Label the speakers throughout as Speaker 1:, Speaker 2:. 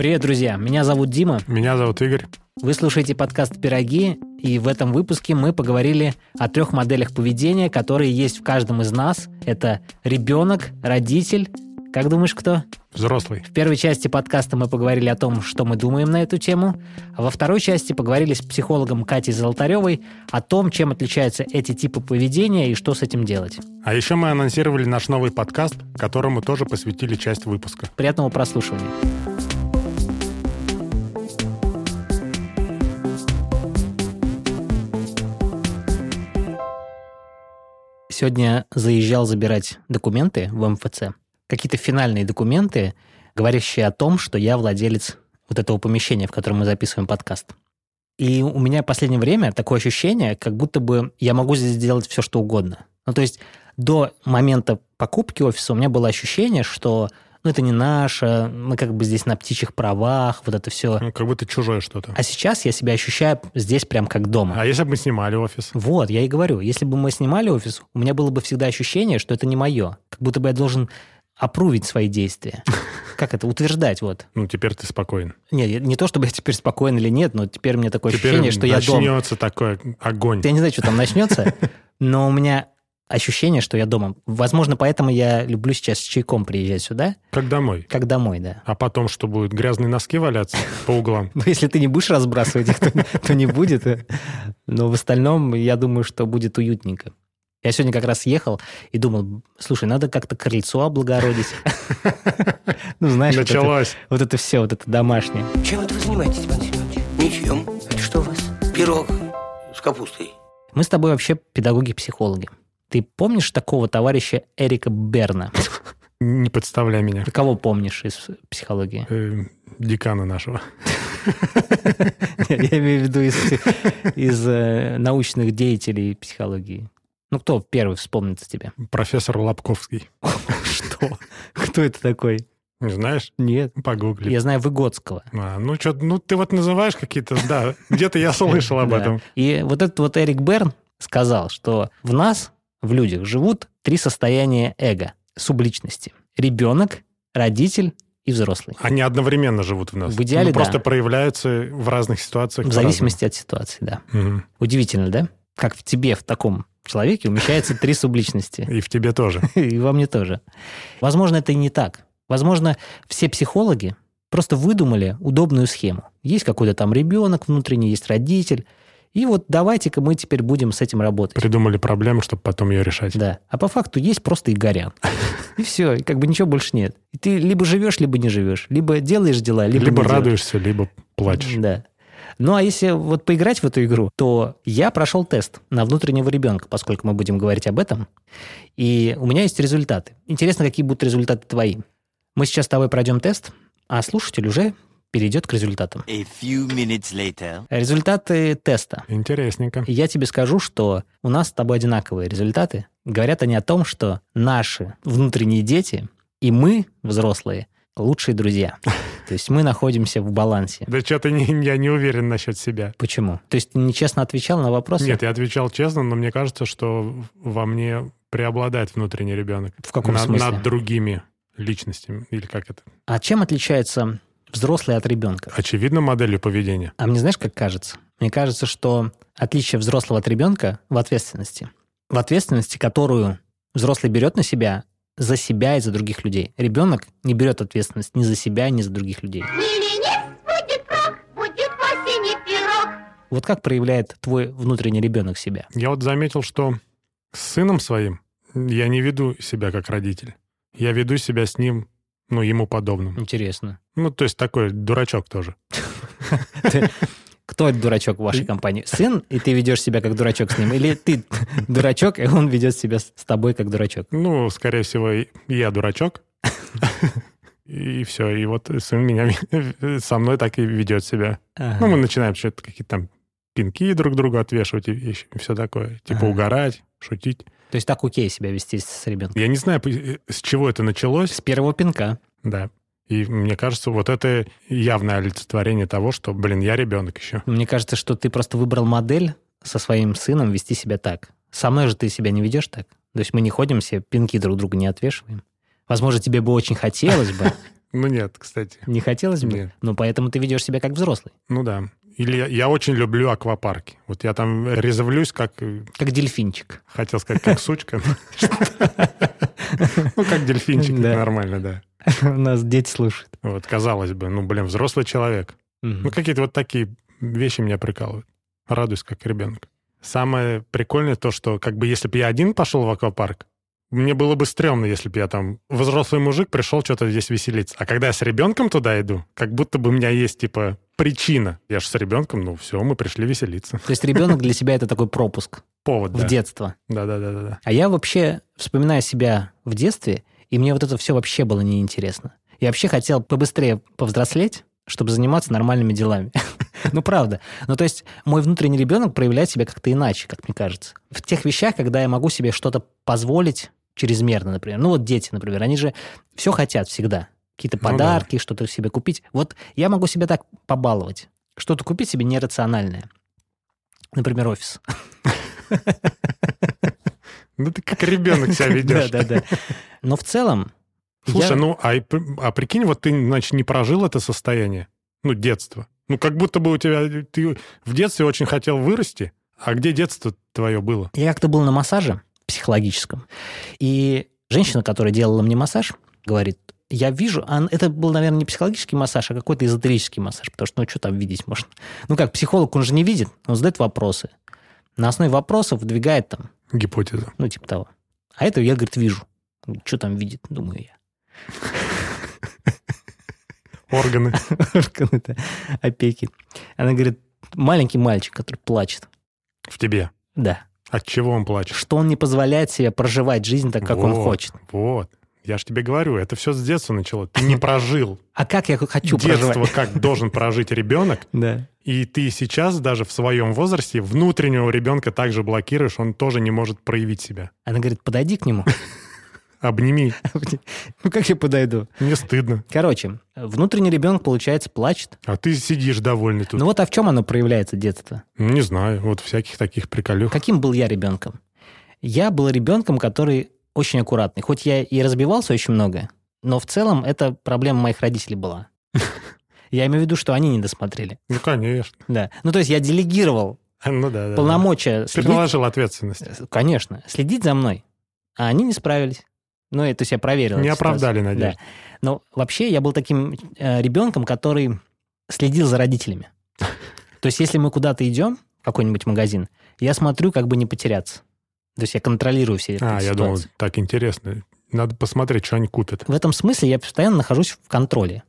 Speaker 1: Привет, друзья! Меня зовут Дима.
Speaker 2: Меня зовут Игорь.
Speaker 1: Вы слушаете подкаст «Пироги», и в этом выпуске мы поговорили о трех моделях поведения, которые есть в каждом из нас. Это ребенок, родитель. Как думаешь, кто?
Speaker 2: Взрослый.
Speaker 1: В первой части подкаста мы поговорили о том, что мы думаем на эту тему, а во второй части поговорили с психологом Катей Золотаревой о том, чем отличаются эти типы поведения и что с этим делать.
Speaker 2: А еще мы анонсировали наш новый подкаст, которому тоже посвятили часть выпуска.
Speaker 1: Приятного прослушивания. Сегодня заезжал забирать документы в МФЦ. Какие-то финальные документы, говорящие о том, что я владелец вот этого помещения, в котором мы записываем подкаст. И у меня в последнее время такое ощущение, как будто бы я могу здесь сделать все, что угодно. Ну, то есть до момента покупки офиса у меня было ощущение, что ну, это не наше, мы как бы здесь на птичьих правах, вот это все.
Speaker 2: Ну, как будто чужое что-то.
Speaker 1: А сейчас я себя ощущаю здесь прям как дома.
Speaker 2: А если бы мы снимали офис?
Speaker 1: Вот, я и говорю, если бы мы снимали офис, у меня было бы всегда ощущение, что это не мое. Как будто бы я должен опрувить свои действия. Как это? Утверждать, вот.
Speaker 2: Ну, теперь ты спокоен.
Speaker 1: Не, не то, чтобы я теперь спокоен или нет, но теперь мне такое теперь ощущение, что я дома.
Speaker 2: начнется такой огонь.
Speaker 1: Я не знаю, что там начнется, но у меня ощущение, что я дома. Возможно, поэтому я люблю сейчас с чайком приезжать сюда.
Speaker 2: Как домой.
Speaker 1: Как домой, да.
Speaker 2: А потом что будет? Грязные носки валяться по углам?
Speaker 1: Ну, если ты не будешь разбрасывать их, то не будет. Но в остальном, я думаю, что будет уютненько. Я сегодня как раз ехал и думал, слушай, надо как-то крыльцо облагородить. Ну, знаешь,
Speaker 2: Началось.
Speaker 1: Вот это все, вот это домашнее.
Speaker 3: Чем это вы занимаетесь, Иван Семенович? Ничем. Это что у вас? Пирог с капустой.
Speaker 1: Мы с тобой вообще педагоги-психологи. Ты помнишь такого товарища Эрика Берна?
Speaker 2: Не подставляй меня.
Speaker 1: Ты кого помнишь из психологии?
Speaker 2: Э, декана нашего.
Speaker 1: Я имею в виду из э, научных деятелей психологии. Ну, кто первый вспомнится тебе?
Speaker 2: Профессор Лобковский.
Speaker 1: Что? Кто это такой?
Speaker 2: Не знаешь?
Speaker 1: Нет.
Speaker 2: Погугли.
Speaker 1: Я знаю Выгодского.
Speaker 2: А, ну, что, ну, ты вот называешь какие-то, да, где-то я слышал об этом.
Speaker 1: И вот этот вот Эрик Берн сказал, что в нас в людях живут три состояния эго, субличности. Ребенок, родитель и взрослый.
Speaker 2: Они одновременно живут в нас.
Speaker 1: В идеале,
Speaker 2: ну, просто
Speaker 1: да.
Speaker 2: проявляются в разных ситуациях.
Speaker 1: В зависимости от ситуации, да.
Speaker 2: Угу.
Speaker 1: Удивительно, да? Как в тебе, в таком человеке умещается три субличности.
Speaker 2: И в тебе тоже.
Speaker 1: И во мне тоже. Возможно, это и не так. Возможно, все психологи просто выдумали удобную схему. Есть какой-то там ребенок внутренний, есть родитель, и вот давайте-ка мы теперь будем с этим работать.
Speaker 2: Придумали проблему, чтобы потом ее решать.
Speaker 1: Да. А по факту есть просто Игорян. И все, и как бы ничего больше нет. И ты либо живешь, либо не живешь. Либо делаешь дела, либо
Speaker 2: Либо радуешься, либо плачешь.
Speaker 1: Да. Ну, а если вот поиграть в эту игру, то я прошел тест на внутреннего ребенка, поскольку мы будем говорить об этом. И у меня есть результаты. Интересно, какие будут результаты твои. Мы сейчас с тобой пройдем тест, а слушатель уже перейдет к результатам.
Speaker 3: A few minutes later.
Speaker 1: Результаты теста.
Speaker 2: Интересненько.
Speaker 1: И я тебе скажу, что у нас с тобой одинаковые результаты. Говорят они о том, что наши внутренние дети и мы, взрослые, лучшие друзья. То есть мы находимся в балансе.
Speaker 2: Да что-то не, я не уверен насчет себя.
Speaker 1: Почему? То есть ты нечестно отвечал на вопросы?
Speaker 2: Нет, я отвечал честно, но мне кажется, что во мне преобладает внутренний ребенок.
Speaker 1: В каком
Speaker 2: над,
Speaker 1: смысле?
Speaker 2: Над другими личностями. Или как это?
Speaker 1: А чем отличается взрослый от ребенка?
Speaker 2: Очевидно, моделью поведения.
Speaker 1: А мне знаешь, как кажется? Мне кажется, что отличие взрослого от ребенка в ответственности. В ответственности, которую взрослый берет на себя за себя и за других людей. Ребенок не берет ответственность ни за себя, ни за других людей.
Speaker 4: будет будет.
Speaker 1: Вот как проявляет твой внутренний ребенок себя?
Speaker 2: Я вот заметил, что с сыном своим я не веду себя как родитель. Я веду себя с ним, ну, ему подобным.
Speaker 1: Интересно.
Speaker 2: Ну, то есть такой дурачок тоже.
Speaker 1: Кто дурачок в вашей компании? Сын, и ты ведешь себя как дурачок с ним? Или ты дурачок, и он ведет себя с тобой как дурачок?
Speaker 2: Ну, скорее всего, я дурачок. И все. И вот сын меня со мной так и ведет себя.
Speaker 1: Ага.
Speaker 2: Ну, мы начинаем что-то какие-то там пинки друг другу отвешивать и, и все такое. Типа
Speaker 1: Ага.
Speaker 2: угорать, шутить.
Speaker 1: То есть так окей себя вести с ребенком?
Speaker 2: Я не знаю, п- с чего это началось.
Speaker 1: С первого пинка.
Speaker 2: Да. И мне кажется, вот это явное олицетворение того, что, блин, я ребенок еще.
Speaker 1: Мне кажется, что ты просто выбрал модель со своим сыном вести себя так. Со мной же ты себя не ведешь так. То есть мы не ходим все, пинки друг другу не отвешиваем. Возможно, тебе бы очень хотелось бы,
Speaker 2: Ну нет, кстати.
Speaker 1: Не хотелось бы?
Speaker 2: Нет.
Speaker 1: Ну, поэтому ты ведешь себя как взрослый.
Speaker 2: Ну да. Или я, очень люблю аквапарки. Вот я там резвлюсь, как, э,
Speaker 1: Как дельфинчик.
Speaker 2: хотел сказать, как сучка. Ну, как дельфинчик, нормально, да.
Speaker 1: У нас дети слушают.
Speaker 2: Вот, казалось бы, ну, блин, взрослый человек. Ну, какие-то вот такие вещи меня прикалывают. Радуюсь, как ребенок. Самое прикольное то, что как бы если бы я один пошел в аквапарк, мне было бы стрёмно, если бы я там взрослый мужик пришел что-то здесь веселиться. А когда я с ребенком туда иду, как будто бы у меня есть, типа, причина. Я же с ребенком, ну все, мы пришли веселиться.
Speaker 1: То есть ребенок для тебя это такой пропуск
Speaker 2: Повод,
Speaker 1: в
Speaker 2: да.
Speaker 1: детство.
Speaker 2: Да-да-да-да.
Speaker 1: А я вообще вспоминаю себя в детстве, и мне вот это все вообще было неинтересно. Я вообще хотел побыстрее повзрослеть, чтобы заниматься нормальными делами. Ну, правда. Ну, то есть мой внутренний ребенок проявляет себя как-то иначе, как мне кажется. В тех вещах, когда я могу себе что-то позволить чрезмерно, например. Ну, вот дети, например, они же все хотят всегда. Какие-то
Speaker 2: Ну да.
Speaker 1: подарки, что-то себе купить. Вот я могу себя так побаловать. Что-то купить себе нерациональное. Например, офис.
Speaker 2: Ну ты как ребенок себя ведешь.
Speaker 1: Да-да-да. Но в целом...
Speaker 2: Слушай,
Speaker 1: я-
Speaker 2: ну, а, а прикинь, вот ты, значит, не прожил это состояние, ну, детство. Ну, как будто бы у тебя, ты в детстве очень хотел вырасти, а где детство твое было?
Speaker 1: Я как-то был на массаже психологическом, и женщина, которая делала мне массаж, говорит, я вижу, а это был, наверное, не психологический массаж, а какой-то эзотерический массаж, потому что, ну, что там видеть можно? Ну, как, психолог, он же не видит, он задает вопросы. На основе вопросов выдвигает там,
Speaker 2: Гипотеза.
Speaker 1: ну, типа того. А это я, говорит, вижу. Что там видит, думаю я.
Speaker 2: Органы.
Speaker 1: Органы-то опеки. Она говорит, маленький мальчик, который плачет.
Speaker 2: В тебе.
Speaker 1: Да.
Speaker 2: От чего он плачет?
Speaker 1: Что он не позволяет себе проживать жизнь так, как он
Speaker 2: Вот,
Speaker 1: хочет.
Speaker 2: Вот. Я же тебе говорю, это все с детства начало. Ты не прожил
Speaker 1: А как я хочу
Speaker 2: детство,
Speaker 1: проживать?
Speaker 2: как должен прожить ребенок,
Speaker 1: Да.
Speaker 2: и ты сейчас даже в своем возрасте внутреннего ребенка также блокируешь, он тоже не может проявить себя.
Speaker 1: Она говорит, подойди к нему.
Speaker 2: Обними.
Speaker 1: Ну, как я подойду?
Speaker 2: Мне стыдно.
Speaker 1: Короче, внутренний ребенок, получается, плачет.
Speaker 2: А ты сидишь довольный тут.
Speaker 1: Ну вот а в чем оно проявляется, детство?
Speaker 2: Не знаю, вот всяких таких приколюх.
Speaker 1: Каким был я ребенком? Я был ребенком, который очень аккуратный. Хоть я и разбивался очень много, но в целом это проблема моих родителей была. Я имею в виду, что они не досмотрели.
Speaker 2: Ну, конечно.
Speaker 1: Да. Ну, то есть я делегировал
Speaker 2: Ну да, да.
Speaker 1: полномочия
Speaker 2: да.
Speaker 1: следить-
Speaker 2: Переложил ответственность.
Speaker 1: Конечно, следить за мной. А они не справились. Ну, это я проверил.
Speaker 2: Не оправдали надежд.
Speaker 1: Да. Но вообще я был таким э, ребенком, который следил за родителями. То есть если мы куда-то идем, в какой-нибудь магазин, я смотрю, как бы не потеряться. То есть я контролирую все эти
Speaker 2: А, я думал,
Speaker 1: ситуации.
Speaker 2: так интересно. Надо посмотреть, что они купят.
Speaker 1: В этом смысле я постоянно нахожусь в контроле.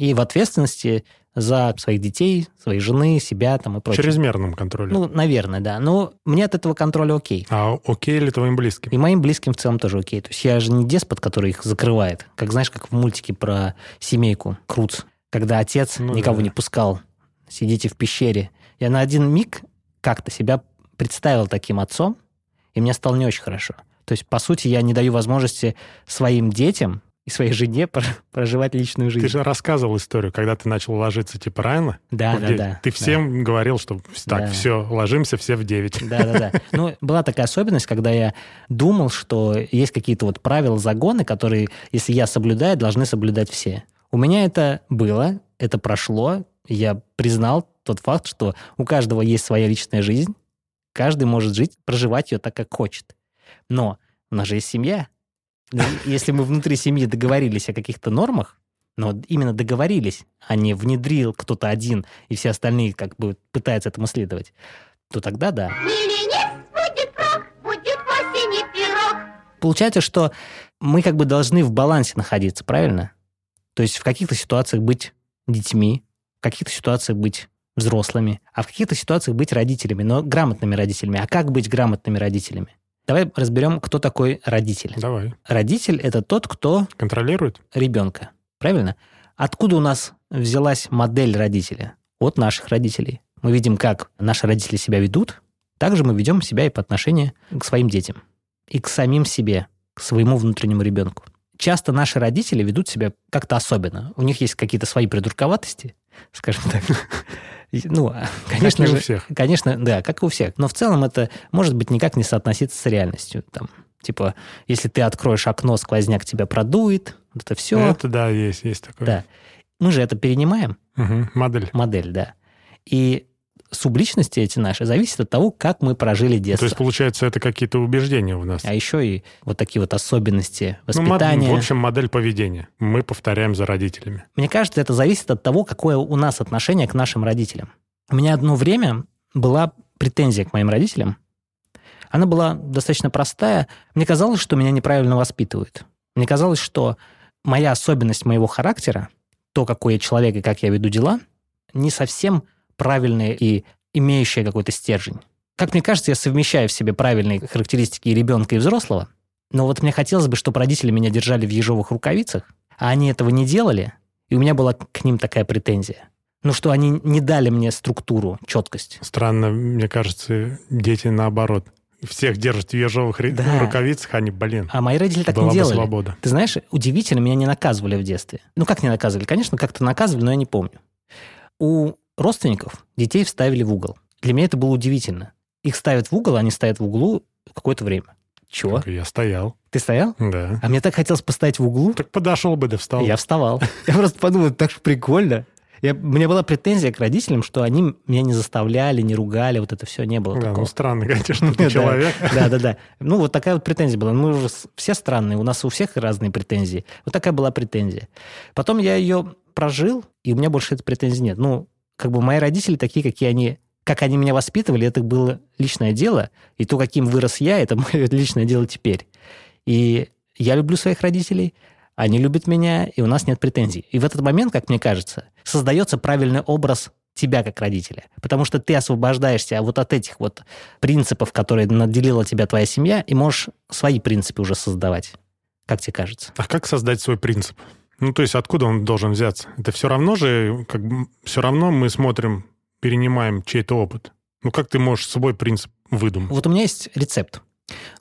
Speaker 1: И в ответственности за своих детей, своей жены, себя там и прочее.
Speaker 2: Чрезмерном контроле.
Speaker 1: Ну, наверное, да. Но мне от этого контроля окей.
Speaker 2: А окей ли твоим близким?
Speaker 1: И моим близким в целом тоже окей. То есть я же не деспот, который их закрывает. Как знаешь, как в мультике про семейку Круц, когда отец
Speaker 2: Ну
Speaker 1: никого
Speaker 2: да.
Speaker 1: не пускал. Сидите в пещере. Я на один миг как-то себя представил таким отцом, и мне стало не очень хорошо. То есть, по сути, я не даю возможности своим детям и своей жене про- проживать личную жизнь.
Speaker 2: Ты же рассказывал историю, когда ты начал ложиться типа рано.
Speaker 1: Да, да, да.
Speaker 2: Ты
Speaker 1: да.
Speaker 2: всем говорил, что так,
Speaker 1: Да.
Speaker 2: все, ложимся все в 9.
Speaker 1: Да-да-да. Ну, была такая особенность, когда я думал, что есть какие-то вот правила, загоны, которые, если я соблюдаю, должны соблюдать все. У меня это было, это прошло, я признал тот факт, что у каждого есть своя личная жизнь, каждый может жить, проживать ее так, как хочет. Но у нас же есть семья. Ну, Если мы внутри семьи договорились о каких-то нормах, но именно договорились, а не внедрил кто-то один, и все остальные как бы пытаются этому следовать, то тогда да.
Speaker 4: Будет будет.
Speaker 1: Получается, что мы как бы должны в балансе находиться, правильно? То есть в каких-то ситуациях быть детьми, в каких-то ситуациях быть взрослыми, а в каких-то ситуациях быть родителями, но грамотными родителями. А как быть грамотными родителями? Давай разберем, кто такой родитель.
Speaker 2: Давай.
Speaker 1: Родитель – это тот, кто
Speaker 2: Контролирует?
Speaker 1: ребенка, правильно? Откуда у нас взялась модель родителя? От наших родителей. Мы видим, как наши родители себя ведут, также мы ведем себя и по отношению к своим детям. И к самим себе, к своему внутреннему ребенку. Часто наши родители ведут себя как-то особенно. У них есть какие-то свои придурковатости, скажем так. Ну, конечно
Speaker 2: Как и у
Speaker 1: же,
Speaker 2: всех.
Speaker 1: конечно, да, как и у всех. Но в целом это может быть никак не соотноситься с реальностью. Там, Типа, если ты откроешь окно, сквозняк тебя продует, вот это все.
Speaker 2: Это да, есть, есть такое.
Speaker 1: Да. Мы же это перенимаем,
Speaker 2: Мгм, Модель.
Speaker 1: модель, да. И субличности эти наши зависят от того, как мы прожили
Speaker 2: То
Speaker 1: детство.
Speaker 2: есть, получается, это какие-то убеждения у нас.
Speaker 1: А еще и вот такие вот особенности
Speaker 2: Ну,
Speaker 1: воспитания.
Speaker 2: в общем, модель поведения. Мы повторяем за родителями.
Speaker 1: Мне кажется, это зависит от того, какое у нас отношение к нашим родителям. У меня одно время была претензия к моим родителям. Она была достаточно простая. Мне казалось, что меня неправильно воспитывают. Мне казалось, что моя особенность моего характера, то, какой я человек и как я веду дела, не совсем правильная и имеющая какой-то стержень. Как мне кажется, я совмещаю в себе правильные характеристики и ребенка, и взрослого, но вот мне хотелось бы, чтобы родители меня держали в ежовых рукавицах, а они этого не делали, и у меня была к ним такая претензия. Ну, что они не дали мне структуру, четкость.
Speaker 2: Странно, мне кажется, дети наоборот. Всех держат в ежовых
Speaker 1: Да.
Speaker 2: рукавицах, они, блин,
Speaker 1: А мои родители так
Speaker 2: была
Speaker 1: не
Speaker 2: бы
Speaker 1: делали.
Speaker 2: свобода.
Speaker 1: Ты знаешь, удивительно, меня не наказывали в детстве. Ну, как не наказывали? Конечно, как-то наказывали, но я не помню. У родственников детей вставили в угол. Для меня это было удивительно. Их ставят в угол, они стоят в углу какое-то время. Чего?
Speaker 2: Я стоял,
Speaker 1: Ты стоял?
Speaker 2: да.
Speaker 1: А мне так хотелось поставить в углу.
Speaker 2: Так подошел бы, да встал.
Speaker 1: Я вставал. Я просто подумал, так же прикольно. Я, у меня была претензия к родителям, что они меня не заставляли, не ругали, вот это все не было
Speaker 2: Да,
Speaker 1: такого.
Speaker 2: ну странно, конечно, ты человек.
Speaker 1: Да, да, да. Ну, вот такая вот претензия была. Мы же с- все странные, у нас у всех разные претензии. Вот такая была претензия. Потом я ее прожил, и у меня больше этой претензии нет. Ну, как бы мои родители такие, какие они, как они меня воспитывали, это было личное дело, и то, каким вырос я, это мое личное дело теперь. И я люблю своих родителей, они любят меня, и у нас нет претензий. И в этот момент, как мне кажется, создается правильный образ тебя как родителя. Потому что ты освобождаешься вот от этих вот принципов, которые наделила тебя твоя семья, и можешь свои принципы уже создавать. Как тебе кажется?
Speaker 2: А как создать свой принцип? Ну, то есть откуда он должен взяться? Это все равно же, как бы, все равно мы смотрим, перенимаем чей-то опыт. Ну, как ты можешь свой принцип выдумать?
Speaker 1: Вот у меня есть рецепт.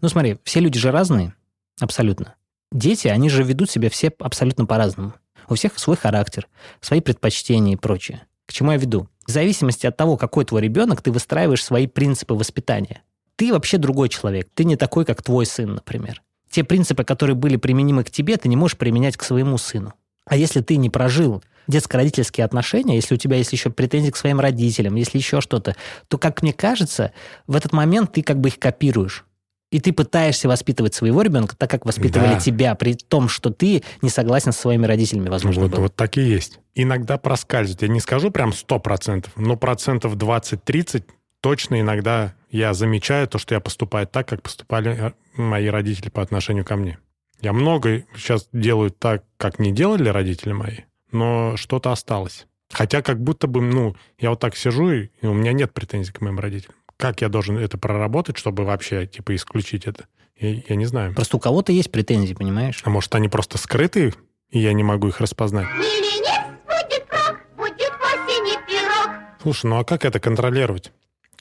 Speaker 1: Ну смотри, все люди же разные, абсолютно. Дети, они же ведут себя все абсолютно по-разному. У всех свой характер, свои предпочтения и прочее. К чему я веду? В зависимости от того, какой твой ребенок, ты выстраиваешь свои принципы воспитания. Ты вообще другой человек. Ты не такой, как твой сын, например. Те принципы, которые были применимы к тебе, ты не можешь применять к своему сыну. А если ты не прожил детско-родительские отношения, если у тебя есть еще претензии к своим родителям, если еще что-то, то, как мне кажется, в этот момент ты как бы их копируешь. И ты пытаешься воспитывать своего ребенка так, как воспитывали
Speaker 2: Да.
Speaker 1: тебя, при том, что ты не согласен со своими родителями, возможно,
Speaker 2: вот,
Speaker 1: был.
Speaker 2: вот так и есть. Иногда проскальзывает. Я не скажу прям 100%, но процентов 20-30 точно иногда я замечаю то, что я поступаю так, как поступали э, мои родители по отношению ко мне. Я много сейчас делаю так, как не делали родители мои, но что-то осталось. Хотя как будто бы, ну, я вот так сижу, и у меня нет претензий к моим родителям. Как я должен это проработать, чтобы вообще, типа, исключить это? Я, я не знаю.
Speaker 1: Просто у кого-то есть претензии, понимаешь?
Speaker 2: А может, они просто скрыты, и я не могу их распознать?
Speaker 4: Или нет, будет крок, будет пирог.
Speaker 2: Слушай, ну а как это контролировать?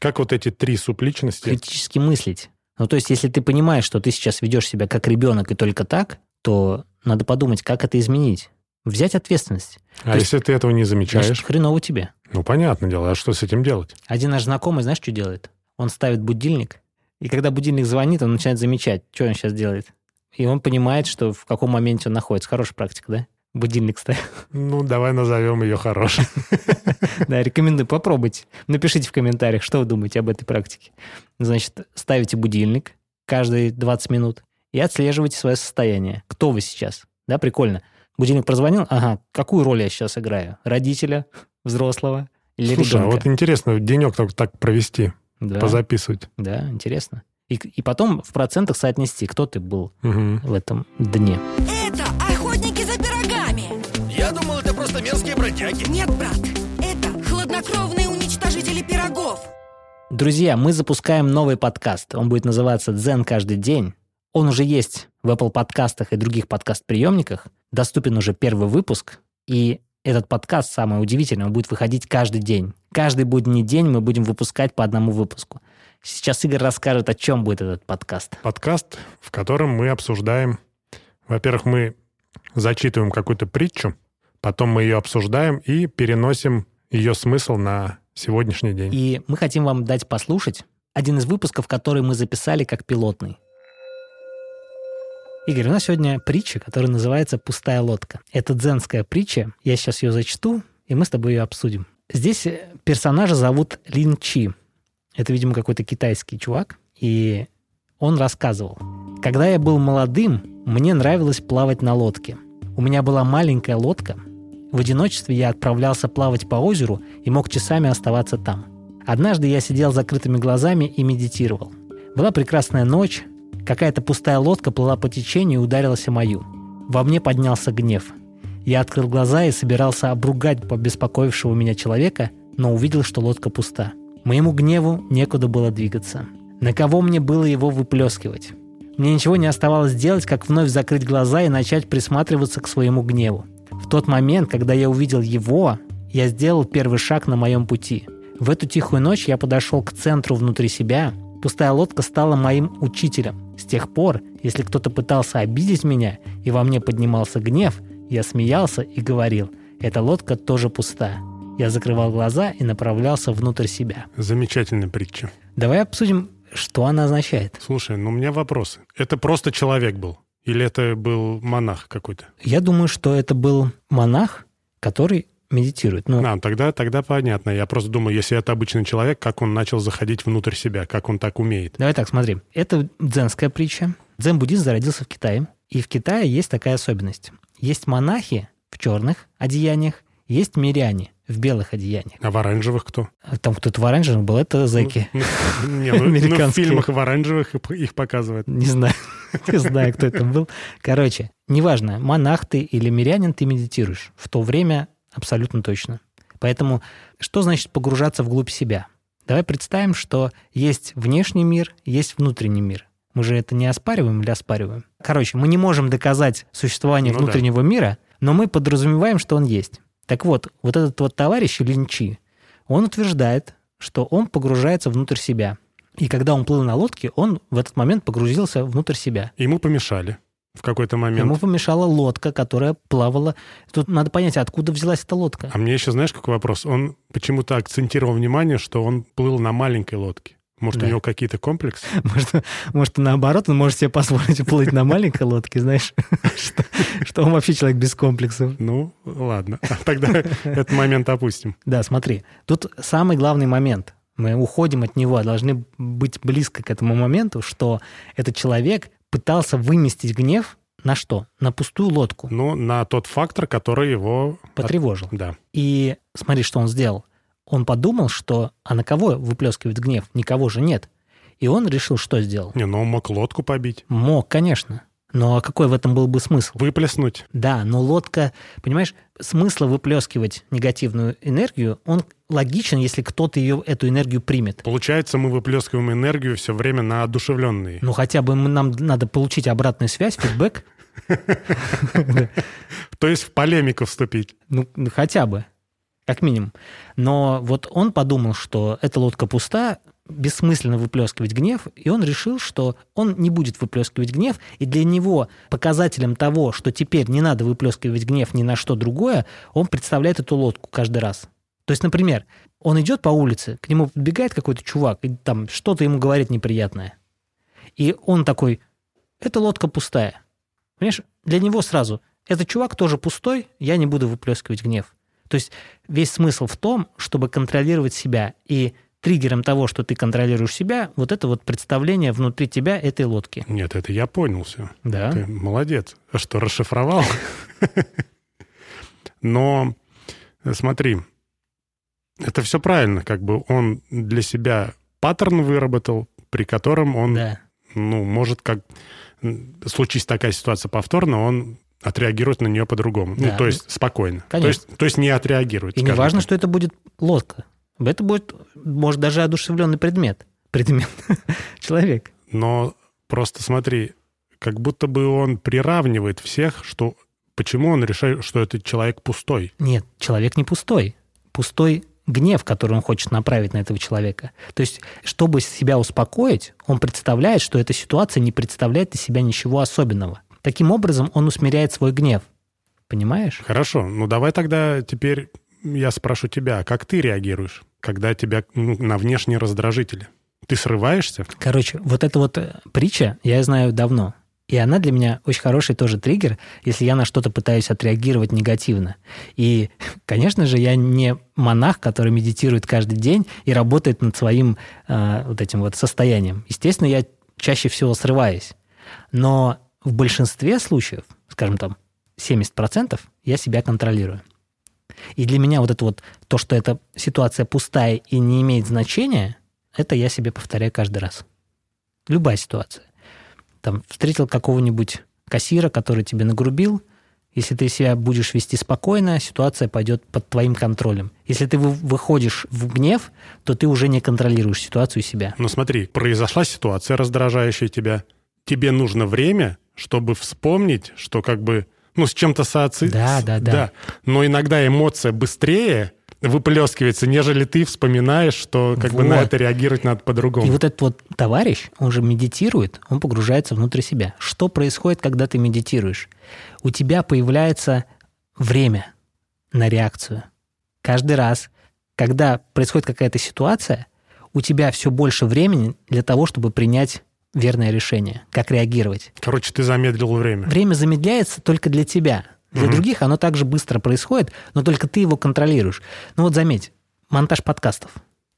Speaker 2: Как вот эти три субличности?
Speaker 1: Критически мыслить. Ну, то есть, если ты понимаешь, что ты сейчас ведешь себя как ребенок и только так, то надо подумать, как это изменить. Взять ответственность.
Speaker 2: А
Speaker 1: то есть-
Speaker 2: если ты этого не
Speaker 1: Значит,
Speaker 2: замечаешь?
Speaker 1: хреново тебе.
Speaker 2: Ну, понятное дело, а что с этим делать?
Speaker 1: Один наш знакомый, знаешь, что делает? Он ставит будильник, и когда будильник звонит, он начинает замечать, что он сейчас делает. И он понимает, что в каком моменте он находится. Хорошая практика, да? Будильник ставить.
Speaker 2: Ну, давай назовем ее хорошей.
Speaker 1: Да, рекомендую, попробуйте. Напишите в комментариях, что вы думаете об этой практике. Значит, ставите будильник каждые 20 минут и отслеживайте свое состояние. Кто вы сейчас? Да, прикольно. Будильник прозвонил, ага, какую роль я сейчас играю? Родителя, взрослого или
Speaker 2: Слушай, а
Speaker 1: ребенка?
Speaker 2: вот интересно денек так, так провести,
Speaker 1: да,
Speaker 2: позаписывать.
Speaker 1: да, интересно. И, и потом в процентах соотнести, кто ты был
Speaker 2: Мгм.
Speaker 1: в этом дне.
Speaker 5: Это.
Speaker 6: Я думал, это просто мерзкие бродяги.
Speaker 5: Нет, брат, это хладнокровные уничтожители пирогов.
Speaker 1: Друзья, мы запускаем новый подкаст. Он будет называться «Дзен каждый день». Он уже есть в Apple подкастах и других подкаст-приемниках. Доступен уже первый выпуск. И этот подкаст, самое удивительное, он будет выходить каждый день. Каждый будний день мы будем выпускать по одному выпуску. Сейчас Игорь расскажет, о чем будет этот подкаст.
Speaker 2: Подкаст, в котором мы обсуждаем... Во-первых, мы зачитываем какую-то притчу, потом мы ее обсуждаем и переносим ее смысл на сегодняшний день.
Speaker 1: И мы хотим вам дать послушать один из выпусков, который мы записали как пилотный. Игорь, у нас сегодня притча, которая называется «Пустая лодка». Это дзенская притча. Я сейчас ее зачту, и мы с тобой ее обсудим. Здесь персонажа зовут Лин Чи. Это, видимо, какой-то китайский чувак. И он рассказывал. Когда я был молодым, мне нравилось плавать на лодке. У меня была маленькая лодка. В одиночестве я отправлялся плавать по озеру и мог часами оставаться там. Однажды я сидел с закрытыми глазами и медитировал. Была прекрасная ночь, какая-то пустая лодка плыла по течению и ударилась о мою. Во мне поднялся гнев. Я открыл глаза и собирался обругать побеспокоившего меня человека, но увидел, что лодка пуста. Моему гневу некуда было двигаться. На кого мне было его выплескивать? Мне ничего не оставалось делать, как вновь закрыть глаза и начать присматриваться к своему гневу. В тот момент, когда я увидел его, я сделал первый шаг на моем пути. В эту тихую ночь я подошел к центру внутри себя. Пустая лодка стала моим учителем. С тех пор, если кто-то пытался обидеть меня, и во мне поднимался гнев, я смеялся и говорил, эта лодка тоже пуста. Я закрывал глаза и направлялся внутрь себя.
Speaker 2: Замечательная притча.
Speaker 1: Давай обсудим что она означает?
Speaker 2: Слушай, ну у меня вопросы. Это просто человек был? Или это был монах какой-то?
Speaker 1: Я думаю, что это был монах, который медитирует. Ну,
Speaker 2: а, тогда, тогда понятно. Я просто думаю, если это обычный человек, как он начал заходить внутрь себя, как он так умеет.
Speaker 1: Давай так, смотри. Это дзенская притча. Дзен-буддизм зародился в Китае. И в Китае есть такая особенность. Есть монахи в черных одеяниях, есть миряне в белых одеяниях.
Speaker 2: А в оранжевых кто?
Speaker 1: Там кто-то в оранжевых был, это зэки.
Speaker 2: Ну, не, ну, ну, в фильмах в оранжевых их показывают.
Speaker 1: Не знаю, не знаю, кто это был. Короче, неважно, монах ты или мирянин, ты медитируешь. В то время абсолютно точно. Поэтому что значит погружаться вглубь себя? Давай представим, что есть внешний мир, есть внутренний мир. Мы же это не оспариваем или оспариваем? Короче, мы не можем доказать существование ну, внутреннего да. мира, но мы подразумеваем, что он есть. Так вот, вот этот вот товарищ Линчи, он утверждает, что он погружается внутрь себя. И когда он плыл на лодке, он в этот момент погрузился внутрь себя.
Speaker 2: Ему помешали в какой-то момент.
Speaker 1: Ему помешала лодка, которая плавала. Тут надо понять, откуда взялась эта лодка.
Speaker 2: А мне еще знаешь, какой вопрос? Он почему-то акцентировал внимание, что он плыл на маленькой лодке. Может, да. у него какие-то комплексы?
Speaker 1: Может, может, наоборот, он может себе позволить плыть на маленькой лодке, знаешь, что, что он вообще человек без комплексов.
Speaker 2: Ну, ладно, тогда этот момент опустим.
Speaker 1: Да, смотри, тут самый главный момент. Мы уходим от него, а должны быть близко к этому моменту, что этот человек пытался выместить гнев на что? На пустую лодку.
Speaker 2: Ну, на тот фактор, который его...
Speaker 1: Потревожил.
Speaker 2: Да.
Speaker 1: И смотри, что он сделал он подумал, что а на кого выплескивает гнев? Никого же нет. И он решил, что сделал?
Speaker 2: Не, ну он мог лодку побить.
Speaker 1: Мог, конечно. Но какой в этом был бы смысл?
Speaker 2: Выплеснуть.
Speaker 1: Да, но лодка, понимаешь, смысла выплескивать негативную энергию, он логичен, если кто-то ее, эту энергию примет.
Speaker 2: Получается, мы выплескиваем энергию все время на одушевленные.
Speaker 1: Ну, хотя бы нам надо получить обратную связь, фидбэк.
Speaker 2: То есть в полемику вступить.
Speaker 1: Ну, хотя бы как минимум. Но вот он подумал, что эта лодка пуста, бессмысленно выплескивать гнев, и он решил, что он не будет выплескивать гнев, и для него показателем того, что теперь не надо выплескивать гнев ни на что другое, он представляет эту лодку каждый раз. То есть, например, он идет по улице, к нему подбегает какой-то чувак, и там что-то ему говорит неприятное. И он такой, эта лодка пустая. Понимаешь, для него сразу, этот чувак тоже пустой, я не буду выплескивать гнев. То есть весь смысл в том, чтобы контролировать себя. И триггером того, что ты контролируешь себя, вот это вот представление внутри тебя этой лодки.
Speaker 2: Нет, это я понял все.
Speaker 1: Да.
Speaker 2: Ты молодец. А что, расшифровал? Но смотри, это все правильно. Как бы он для себя паттерн выработал, при котором он, да. ну, может как... Случись такая ситуация повторно, он отреагирует на нее по-другому. Ну, да. Ну, то есть спокойно.
Speaker 1: Конечно.
Speaker 2: То есть, то есть не отреагирует.
Speaker 1: И не важно, так. что это будет лодка. Это будет, может, даже одушевленный предмет. Предмет. Человек.
Speaker 2: Но просто смотри, как будто бы он приравнивает всех, что почему он решает, что этот человек пустой.
Speaker 1: Нет, человек не пустой. Пустой гнев, который он хочет направить на этого человека. То есть, чтобы себя успокоить, он представляет, что эта ситуация не представляет из себя ничего особенного. Таким образом, он усмиряет свой гнев. Понимаешь?
Speaker 2: Хорошо. Ну, давай тогда теперь я спрошу тебя, как ты реагируешь, когда тебя ну, на внешние раздражители? Ты срываешься?
Speaker 1: Короче, вот эта вот э, притча я знаю давно. И она для меня очень хороший тоже триггер, если я на что-то пытаюсь отреагировать негативно. И, конечно же, я не монах, который медитирует каждый день и работает над своим э, вот этим вот состоянием. Естественно, я чаще всего срываюсь. Но в большинстве случаев, скажем там, 70% я себя контролирую. И для меня вот это вот, то, что эта ситуация пустая и не имеет значения, это я себе повторяю каждый раз. Любая ситуация. Там встретил какого-нибудь кассира, который тебе нагрубил, если ты себя будешь вести спокойно, ситуация пойдет под твоим контролем. Если ты выходишь в гнев, то ты уже не контролируешь ситуацию себя.
Speaker 2: Ну смотри, произошла ситуация, раздражающая тебя. Тебе нужно время, чтобы вспомнить, что как бы ну, с чем-то соответствует.
Speaker 1: Да, да, да, да.
Speaker 2: Но иногда эмоция быстрее выплескивается, нежели ты вспоминаешь, что как вот. бы на это реагировать надо по-другому.
Speaker 1: И вот этот вот товарищ, он же медитирует, он погружается внутрь себя. Что происходит, когда ты медитируешь? У тебя появляется время на реакцию. Каждый раз, когда происходит какая-то ситуация, у тебя все больше времени для того, чтобы принять верное решение, как реагировать.
Speaker 2: Короче, ты замедлил время.
Speaker 1: Время замедляется только для тебя. Для угу. других оно также быстро происходит, но только ты его контролируешь. Ну вот заметь, монтаж подкастов.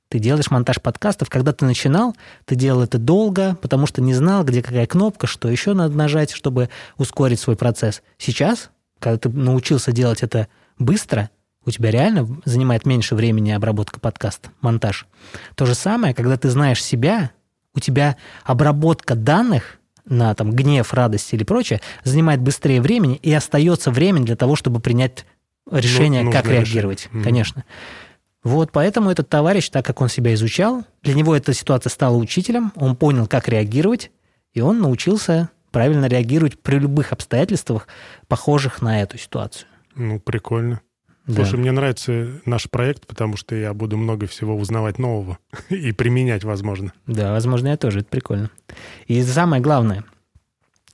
Speaker 1: Ты делаешь монтаж подкастов. Когда ты начинал, ты делал это долго, потому что не знал, где какая кнопка, что еще надо нажать, чтобы ускорить свой процесс. Сейчас, когда ты научился делать это быстро, у тебя реально занимает меньше времени обработка подкаста, монтаж. То же самое, когда ты знаешь себя, у тебя обработка данных на там, гнев, радость или прочее занимает быстрее времени, и остается время для того, чтобы принять решение, ну, как реагировать, решение. конечно. Вот поэтому этот товарищ, так как он себя изучал, для него эта ситуация стала учителем, он понял, как реагировать, и он научился правильно реагировать при любых обстоятельствах, похожих на эту ситуацию.
Speaker 2: Ну, прикольно. Да. Слушай, мне нравится наш проект, потому что я буду много всего узнавать нового и применять, возможно.
Speaker 1: Да, возможно, я тоже. Это прикольно. И самое главное,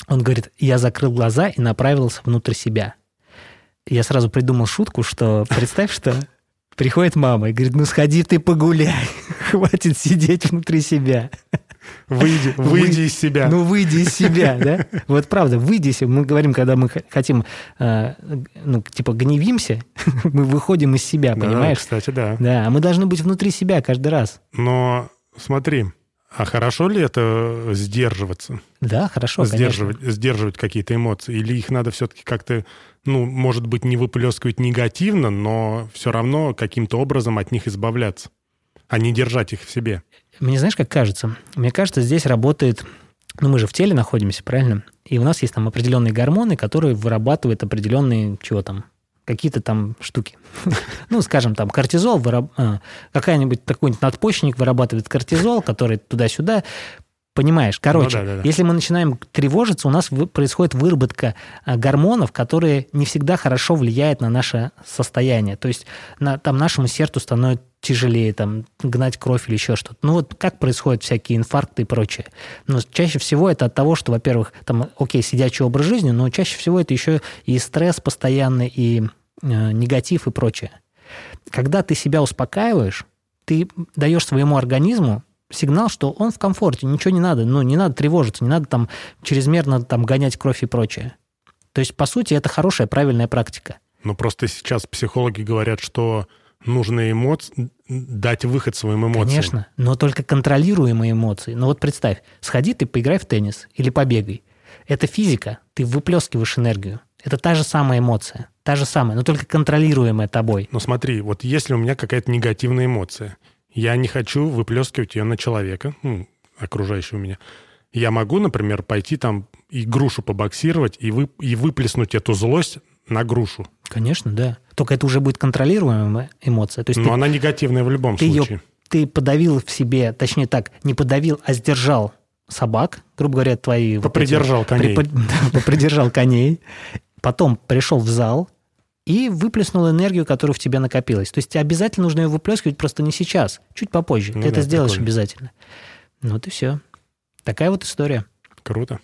Speaker 1: он говорит, я закрыл глаза и направился внутрь себя. Я сразу придумал шутку, что представь, что приходит мама и говорит, ну сходи ты погуляй, хватит сидеть внутри себя.
Speaker 2: Выйди, выйди из себя.
Speaker 1: Ну, выйди из себя, да? Вот правда, выйди из себя. Мы говорим, когда мы хотим, э, ну, типа, гневимся, мы выходим из себя, понимаешь?
Speaker 2: кстати, да.
Speaker 1: Да, а мы должны быть внутри себя каждый раз.
Speaker 2: Но смотри, а хорошо ли это сдерживаться?
Speaker 1: Да, хорошо,
Speaker 2: сдерживать,
Speaker 1: конечно.
Speaker 2: Сдерживать какие-то эмоции? Или их надо все-таки как-то, ну, может быть, не выплескивать негативно, но все равно каким-то образом от них избавляться, а не держать их в себе?
Speaker 1: Мне знаешь, как кажется? Мне кажется, здесь работает... Ну, мы же в теле находимся, правильно? И у нас есть там определенные гормоны, которые вырабатывают определенные, чего там, какие-то там штуки. ну, скажем, там кортизол. А, какая-нибудь такой-нибудь надпочечник вырабатывает кортизол, который туда-сюда. Понимаешь? Короче, ну, да, да, да. если мы начинаем тревожиться, у нас происходит выработка а, гормонов, которые не всегда хорошо влияют на наше состояние. То есть на, там нашему сердцу становится тяжелее там гнать кровь или еще что-то. Ну вот как происходят всякие инфаркты и прочее. Но чаще всего это от того, что, во-первых, там, окей, сидячий образ жизни, но чаще всего это еще и стресс постоянный, и э, негатив и прочее. Когда ты себя успокаиваешь, ты даешь своему организму сигнал, что он в комфорте, ничего не надо, ну, не надо тревожиться, не надо там чрезмерно там гонять кровь и прочее. То есть, по сути, это хорошая, правильная практика.
Speaker 2: Ну, просто сейчас психологи говорят, что нужно эмоции, дать выход своим эмоциям.
Speaker 1: Конечно, но только контролируемые эмоции. Но вот представь, сходи ты поиграй в теннис или побегай. Это физика, ты выплескиваешь энергию. Это та же самая эмоция, та же самая, но только контролируемая тобой.
Speaker 2: Но смотри, вот если у меня какая-то негативная эмоция, я не хочу выплескивать ее на человека, ну, окружающего меня. Я могу, например, пойти там и грушу побоксировать и, вы, и выплеснуть эту злость на грушу.
Speaker 1: Конечно, да. Только это уже будет контролируемая эмоция. То есть
Speaker 2: Но ты, она негативная в любом
Speaker 1: ты
Speaker 2: случае.
Speaker 1: Ее, ты подавил в себе, точнее так, не подавил, а сдержал собак, грубо говоря, твои...
Speaker 2: Попридержал вот эти, коней.
Speaker 1: Попридержал коней. Потом пришел в зал и выплеснул энергию, которая в тебе накопилась. То есть тебе обязательно нужно ее выплескивать, просто не сейчас, чуть попозже. Ну, ты да, это сделаешь прикольно. обязательно. Ну вот и все. Такая вот история.
Speaker 2: Круто.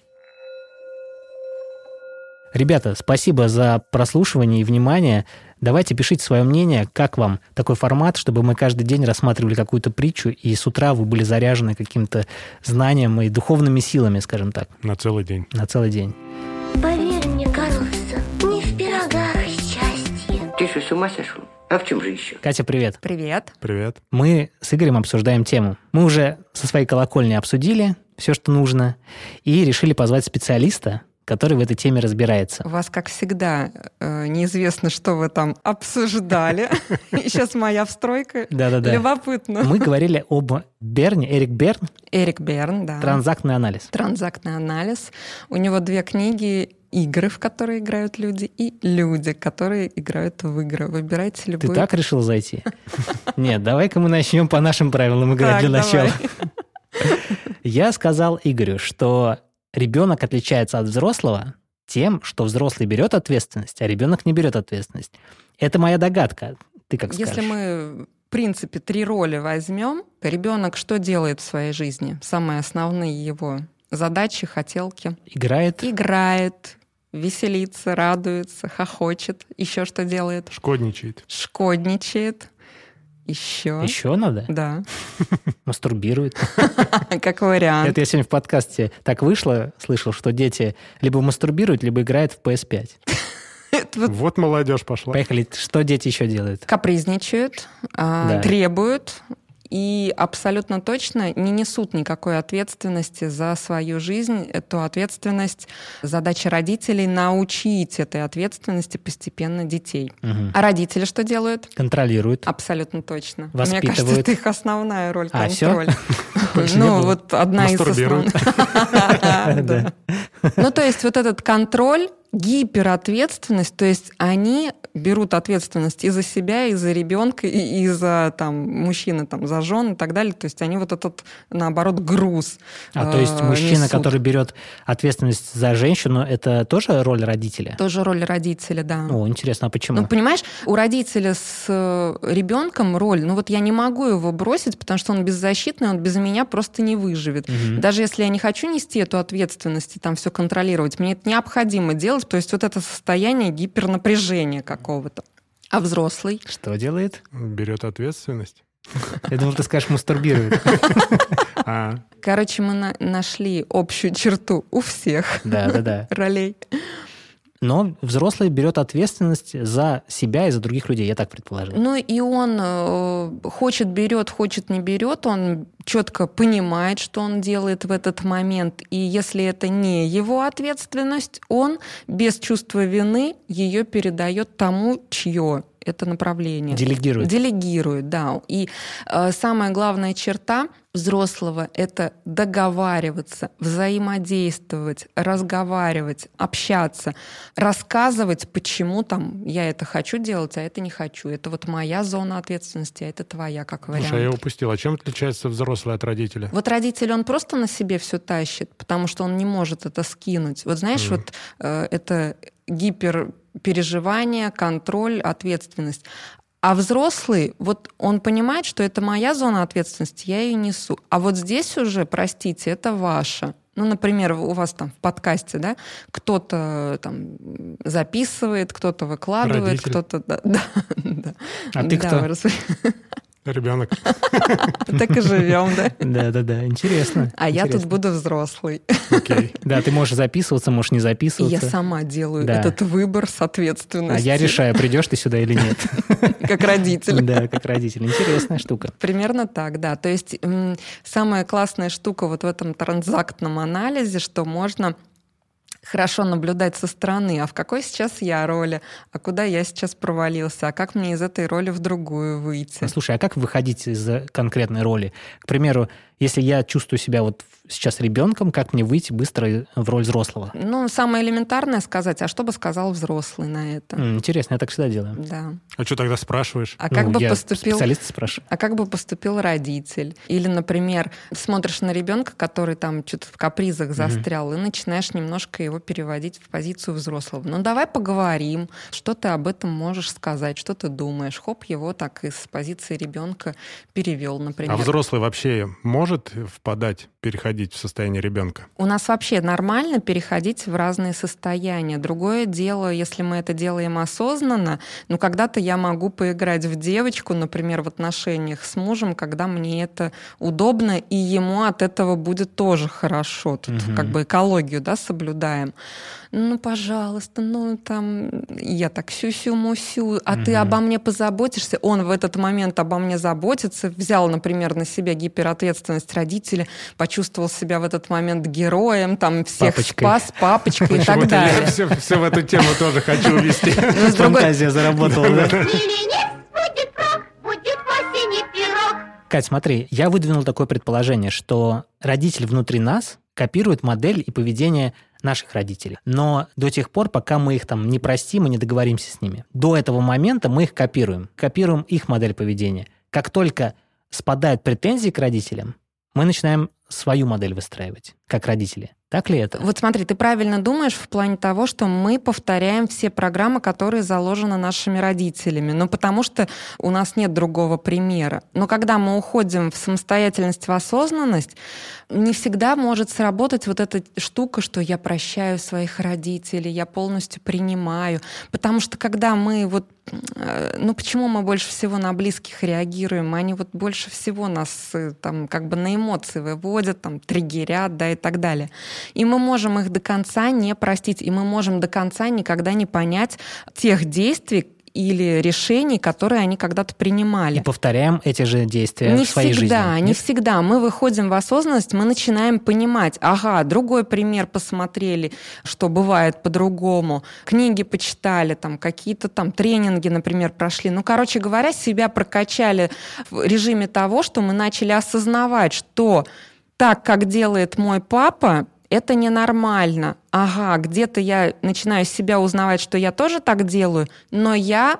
Speaker 1: Ребята, спасибо за прослушивание и внимание. Давайте пишите свое мнение, как вам такой формат, чтобы мы каждый день рассматривали какую-то притчу, и с утра вы были заряжены каким-то знанием и духовными силами, скажем так,
Speaker 2: На целый день.
Speaker 1: на целый день.
Speaker 4: Поверь
Speaker 3: что, с ума сошел? А в чем же еще?
Speaker 1: Катя, привет.
Speaker 5: Привет.
Speaker 2: Привет.
Speaker 1: Мы с Игорем обсуждаем тему. Мы уже со своей колокольни обсудили все, что нужно, и решили позвать специалиста, который в этой теме разбирается.
Speaker 5: У вас, как всегда, э, неизвестно, что вы там обсуждали. Сейчас моя встройка.
Speaker 1: Да-да-да.
Speaker 5: Любопытно.
Speaker 1: Мы говорили об Берне, Эрик Берн,
Speaker 5: Эрик Берн, да.
Speaker 1: транзактный анализ.
Speaker 5: Транзактный анализ. У него две книги игры, в которые играют люди, и люди, которые играют в игры. Выбирайте
Speaker 1: Ты
Speaker 5: любую.
Speaker 1: так решил зайти? Нет, давай-ка мы начнем по нашим правилам играть для начала. Я сказал Игорю, что ребенок отличается от взрослого тем, что взрослый берет ответственность, а ребенок не берет ответственность. Это моя догадка. Ты как
Speaker 5: Если
Speaker 1: скажешь?
Speaker 5: мы, в принципе, три роли возьмем, ребенок что делает в своей жизни? Самые основные его задачи, хотелки.
Speaker 1: Играет
Speaker 5: Играет, веселится, радуется, хохочет. Еще что делает?
Speaker 2: Шкодничает.
Speaker 5: Шкодничает. Еще.
Speaker 1: еще надо?
Speaker 5: Да,
Speaker 1: Мастурбирует.
Speaker 5: как вариант.
Speaker 1: Это я сегодня в подкасте так вышло, слышал, что дети либо мастурбируют, либо играют в PS5.
Speaker 5: Это вот
Speaker 2: Вот молодежь пошла.
Speaker 1: Поехали. Что дети еще делают?
Speaker 5: капризничают, а,
Speaker 1: Да.
Speaker 5: требуют и абсолютно точно не несут никакой ответственности за свою жизнь. Эту ответственность, задача родителей научить этой ответственности постепенно детей.
Speaker 1: Мгм.
Speaker 5: А родители что делают?
Speaker 1: Контролируют.
Speaker 5: Абсолютно точно. Мне
Speaker 1: Воспитывают.
Speaker 5: кажется, это их основная роль
Speaker 1: А,
Speaker 5: контроль. Ну, вот одна из основных. Ну, то есть вот этот контроль, гиперответственность, то есть они берут ответственность и за себя, и за ребенка, и, и за там мужчины, там, за жен и так далее. То есть они вот этот, наоборот, груз
Speaker 1: А то есть
Speaker 5: э,
Speaker 1: мужчина,
Speaker 5: несут.
Speaker 1: который берет ответственность за женщину, это тоже роль родителя?
Speaker 5: Тоже роль родителя, да.
Speaker 1: О, интересно, а почему?
Speaker 5: Ну, понимаешь, у родителя с э, ребенком роль, ну вот я не могу его бросить, потому что он беззащитный, он без меня просто не выживет.
Speaker 1: Мгм.
Speaker 5: Даже если я не хочу нести эту ответственность и там все контролировать, мне это необходимо делать, то есть вот это состояние гипернапряжения какого-то. А взрослый?
Speaker 1: Что делает?
Speaker 2: Берет ответственность.
Speaker 1: Я думал, ты скажешь, мастурбирует.
Speaker 2: А,
Speaker 5: Короче, мы на- нашли общую черту у всех
Speaker 1: Да, да, да.
Speaker 5: ролей.
Speaker 1: Но взрослый берет ответственность за себя и за других людей, я так предположил.
Speaker 5: Ну и он э, хочет берет, хочет не берет, он четко понимает, что он делает в этот момент. И если это не его ответственность, он без чувства вины ее передает тому, чье это направление.
Speaker 1: Делегирует.
Speaker 5: Делегирует, да. И э, самая главная черта взрослого — это договариваться, взаимодействовать, разговаривать, общаться, рассказывать, почему там я это хочу делать, а это не хочу. Это вот моя зона ответственности, а это твоя, как вариант.
Speaker 2: слушай, а я упустил. А чем отличается взрослый от родителя?
Speaker 5: Вот родитель, он просто на себе все тащит, потому что он не может это скинуть. Вот знаешь,
Speaker 2: Мгм.
Speaker 5: вот э, это гиперпереживание, контроль, ответственность. А взрослый, вот он понимает, что это моя зона ответственности, я ее несу. А вот здесь уже, простите, это ваша. Ну, например, у вас там в подкасте, да, кто-то там записывает, кто-то выкладывает, кто-то... Да, да, да.
Speaker 1: А ты
Speaker 5: Да,
Speaker 1: кто?
Speaker 5: вы
Speaker 2: Ребенок.
Speaker 5: Так и живем, да?
Speaker 1: Да, да, да, интересно.
Speaker 5: А я тут буду взрослый.
Speaker 2: Окей.
Speaker 1: Да, ты можешь записываться, можешь не записываться.
Speaker 5: я сама делаю этот выбор с ответственностью.
Speaker 1: А я решаю, придешь ты сюда или нет.
Speaker 5: Как родитель.
Speaker 1: Да, как родитель. Интересная штука.
Speaker 5: Примерно так, да. То есть самая классная штука вот в этом транзактном анализе, что можно хорошо наблюдать со стороны, а в какой сейчас я роли, а куда я сейчас провалился, а как мне из этой роли в другую выйти.
Speaker 1: Слушай, а как выходить из конкретной роли? К примеру, если я чувствую себя вот сейчас ребенком, как мне выйти быстро в роль взрослого?
Speaker 5: Ну, самое элементарное сказать, а что бы сказал взрослый на это?
Speaker 1: Интересно, я так всегда делаю.
Speaker 5: Да.
Speaker 2: А что тогда спрашиваешь?
Speaker 5: А как
Speaker 1: Ну,
Speaker 5: бы
Speaker 1: я
Speaker 5: поступил
Speaker 1: специалиста спрашиваю.
Speaker 5: А как бы поступил родитель? Или, например, смотришь на ребенка, который там что-то в капризах застрял, и начинаешь немножко его переводить в позицию взрослого. Ну, давай поговорим, что ты об этом можешь сказать, что ты думаешь. Хоп, его так из позиции ребенка перевел, например.
Speaker 2: А взрослый вообще может впадать переходить в состояние ребенка?
Speaker 5: У нас вообще нормально переходить в разные состояния. Другое дело, если мы это делаем осознанно, ну, когда-то я могу поиграть в девочку, например, в отношениях с мужем, когда мне это удобно, и ему от этого будет тоже хорошо. Тут
Speaker 1: Мгм.
Speaker 5: как бы экологию, да, соблюдаем. Ну, пожалуйста, ну, там, я так сю-сю-мусю, а ты
Speaker 1: Мгм.
Speaker 5: обо мне позаботишься. Он в этот момент обо мне заботится, взял, например, на себя гиперответственность родителя, почувствовал себя в этот момент героем, там, всех
Speaker 1: Папочкой.
Speaker 5: спас, папочкой и так далее.
Speaker 2: все, все в эту тему тоже хочу увести.
Speaker 5: Ну,
Speaker 1: Фантазия заработала, да?
Speaker 4: Или нет, будет крок, будет осенний пирог.
Speaker 1: Кать, смотри, я выдвинул такое предположение, что родитель внутри нас копирует модель и поведение наших родителей. Но до тех пор, пока мы их там не простим и не договоримся с ними. До этого момента мы их копируем. Копируем их модель поведения. Как только спадают претензии к родителям, мы начинаем свою модель выстраивать, как родители. Так ли это?
Speaker 5: Вот смотри, ты правильно думаешь в плане того, что мы повторяем все программы, которые заложены нашими родителями. Ну, потому что у нас нет другого примера. Но когда мы уходим в самостоятельность, в осознанность, не всегда может сработать вот эта штука, что я прощаю своих родителей, я полностью принимаю. Потому что когда мы вот э, ну почему мы больше всего на близких реагируем? Они вот больше всего нас э, там как бы на эмоции выводят, там триггерят, да, и так далее. И мы можем их до конца не простить, и мы можем до конца никогда не понять тех действий или решений, которые они когда-то принимали.
Speaker 1: И повторяем эти же действия
Speaker 5: Не
Speaker 1: в своей
Speaker 5: всегда,
Speaker 1: жизни.
Speaker 5: не
Speaker 1: Нет?
Speaker 5: всегда. Мы выходим в осознанность, мы начинаем понимать, ага, другой пример посмотрели, что бывает по-другому, книги почитали, там какие-то там тренинги, например, прошли. Ну, короче говоря, себя прокачали в режиме того, что мы начали осознавать, что так, как делает мой папа, это ненормально. Ага, где-то я начинаю себя узнавать, что я тоже так делаю, но я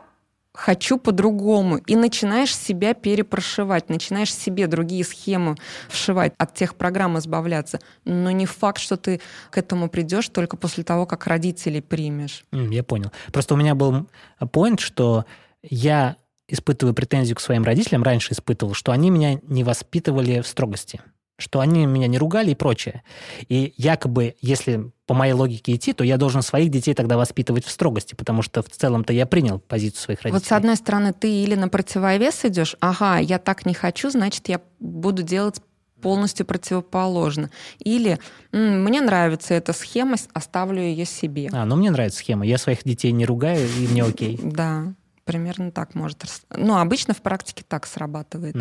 Speaker 5: хочу по-другому. И начинаешь себя перепрошивать, начинаешь себе другие схемы вшивать, от тех программ избавляться. Но не факт, что ты к этому придешь только после того, как родителей примешь.
Speaker 1: Я понял. Просто у меня был поинт, что я испытываю претензию к своим родителям, раньше испытывал, что они меня не воспитывали в строгости, что они меня не ругали и прочее. И якобы, если по моей логике идти, то я должен своих детей тогда воспитывать в строгости, потому что в целом-то я принял позицию своих родителей.
Speaker 5: Вот с одной стороны, ты или на противовес идешь, ага, я так не хочу, значит, я буду делать полностью противоположно. Или «М, мне нравится эта схема, оставлю ее себе.
Speaker 1: А, ну мне нравится схема. Я своих детей не ругаю, и мне окей.
Speaker 5: Да, примерно так может. Ну, обычно в практике так срабатывает.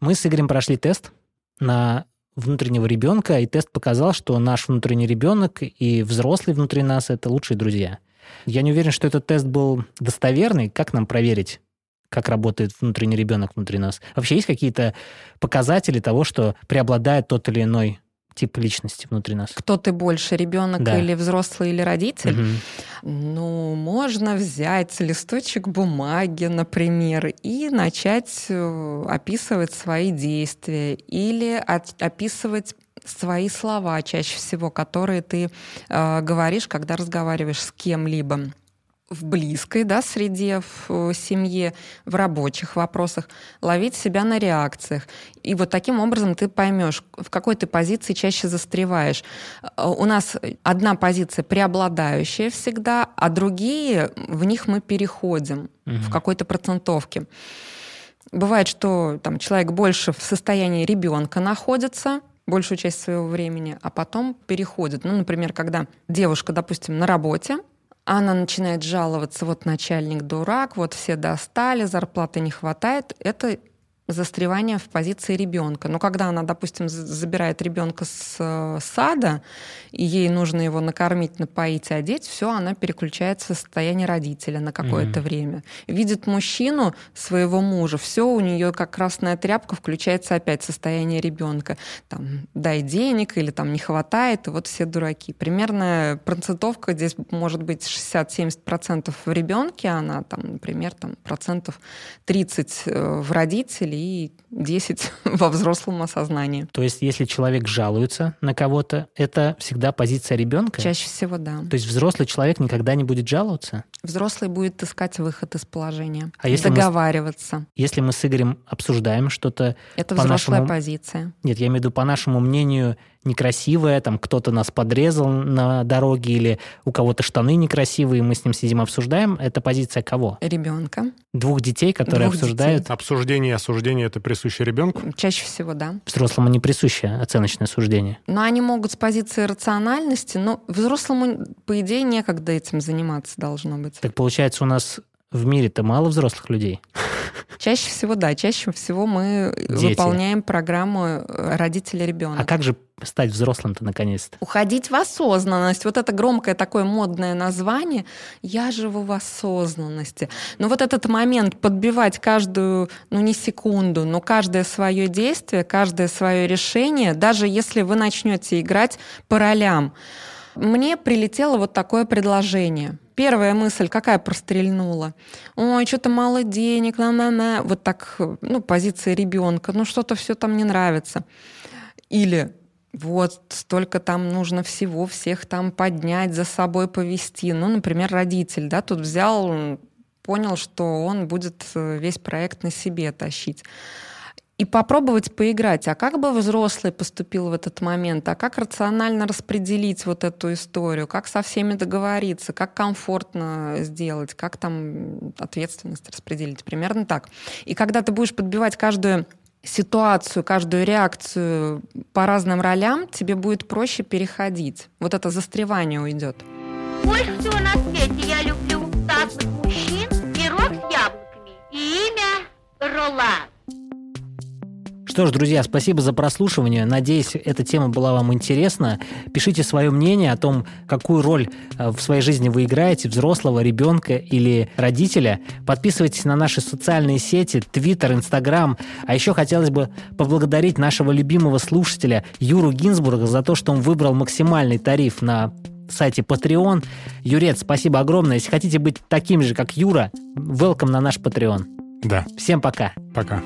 Speaker 1: Мы с Игорем прошли тест на внутреннего ребенка, и тест показал, что наш внутренний ребенок и взрослый внутри нас это лучшие друзья. Я не уверен, что этот тест был достоверный. Как нам проверить, как работает внутренний ребенок внутри нас? Вообще есть какие-то показатели того, что преобладает тот или иной тип личности внутри нас?
Speaker 5: Кто ты больше, ребенок
Speaker 1: Да.
Speaker 5: или взрослый или родитель?
Speaker 1: Мгм.
Speaker 5: Ну, можно взять листочек бумаги, например, и начать э, описывать свои действия или от- описывать свои слова чаще всего, которые ты э, говоришь, когда разговариваешь с кем-либо в близкой да, среде, в э, семье, в рабочих вопросах, ловить себя на реакциях. И вот таким образом ты поймешь, в какой ты позиции чаще застреваешь. Э, У нас одна позиция преобладающая всегда, а другие, в них мы переходим
Speaker 1: Мгм.
Speaker 5: в какой-то процентовке. Бывает, что там, человек больше в состоянии ребенка находится, большую часть своего времени, а потом переходит. Ну, например, когда девушка, допустим, на работе, она начинает жаловаться, вот начальник дурак, вот все достали, зарплаты не хватает. Это застревание в позиции ребенка. Но когда она, допустим, забирает ребенка с э, сада, и ей нужно его накормить, напоить, одеть, все, она переключается в состояние родителя на какое-то
Speaker 1: Мгм.
Speaker 5: время. Видит мужчину, своего мужа, все, у нее как красная тряпка, включается опять состояние ребенка. Там, дай денег или там не хватает, и вот все дураки. Примерно процентовка здесь может быть 60-70% в ребенке, она там, например, там, процентов 30 э, в родителе и 10 во взрослом осознании.
Speaker 1: То есть, если человек жалуется на кого-то, это всегда позиция ребенка?
Speaker 5: Чаще всего, да.
Speaker 1: То есть взрослый человек никогда не будет жаловаться?
Speaker 5: Взрослый будет искать выход из положения,
Speaker 1: А если мы
Speaker 5: договариваться.
Speaker 1: Если мы с Игорем обсуждаем что-то,
Speaker 5: Это взрослая
Speaker 1: нашему-
Speaker 5: позиция.
Speaker 1: нет, я имею в виду, по нашему мнению, некрасивое, там кто-то нас подрезал на дороге или у кого-то штаны некрасивые, мы с ним сидим обсуждаем, это позиция кого?
Speaker 5: Ребенка.
Speaker 1: Двух детей, которые
Speaker 5: Двух
Speaker 1: обсуждают.
Speaker 2: Обсуждение и осуждение это присуще ребенку.
Speaker 5: Чаще всего, да.
Speaker 1: Взрослому не присуще оценочное суждение.
Speaker 5: Но они могут с позиции рациональности, но взрослому, по идее, некогда этим заниматься должно быть.
Speaker 1: Так получается, у нас в мире-то мало взрослых людей.
Speaker 5: Чаще всего, да, чаще всего мы
Speaker 1: Дети.
Speaker 5: выполняем программу э, родители ребенок.
Speaker 1: А как же стать взрослым-то наконец-то?
Speaker 5: Уходить в осознанность. Вот это громкое такое модное название. Я живу в осознанности. Но вот этот момент подбивать каждую, ну не секунду, но каждое свое действие, каждое свое решение, даже если вы начнете играть по ролям. Мне прилетело вот такое предложение. Первая мысль, какая прострельнула? Ой, что-то мало денег, на на на Вот так, ну, позиция ребенка. Ну, что-то все там не нравится. Или вот столько там нужно всего, всех там поднять, за собой повести. Ну, например, родитель, да, тут взял, понял, что он будет э, весь проект на себе тащить. И попробовать поиграть, а как бы взрослый поступил в этот момент, а как рационально распределить вот эту историю, как со всеми договориться, как комфортно сделать, как там ответственность распределить. Примерно так. И когда ты будешь подбивать каждую ситуацию, каждую реакцию по разным ролям, тебе будет проще переходить. Вот это застревание уйдет.
Speaker 4: Больше всего на свете я люблю мужчин, пирог с яблоками и имя Ролан.
Speaker 1: Что ж, друзья, спасибо за прослушивание. Надеюсь, эта тема была вам интересна. Пишите свое мнение о том, какую роль э, в своей жизни вы играете, взрослого, ребенка или родителя. Подписывайтесь на наши социальные сети, Твиттер, Инстаграм. А еще хотелось бы поблагодарить нашего любимого слушателя Юру Гинзбурга за то, что он выбрал максимальный тариф на сайте Patreon. Юрец, спасибо огромное. Если хотите быть таким же, как Юра, welcome на наш Patreon.
Speaker 2: Да,
Speaker 1: Всем пока.
Speaker 2: пока.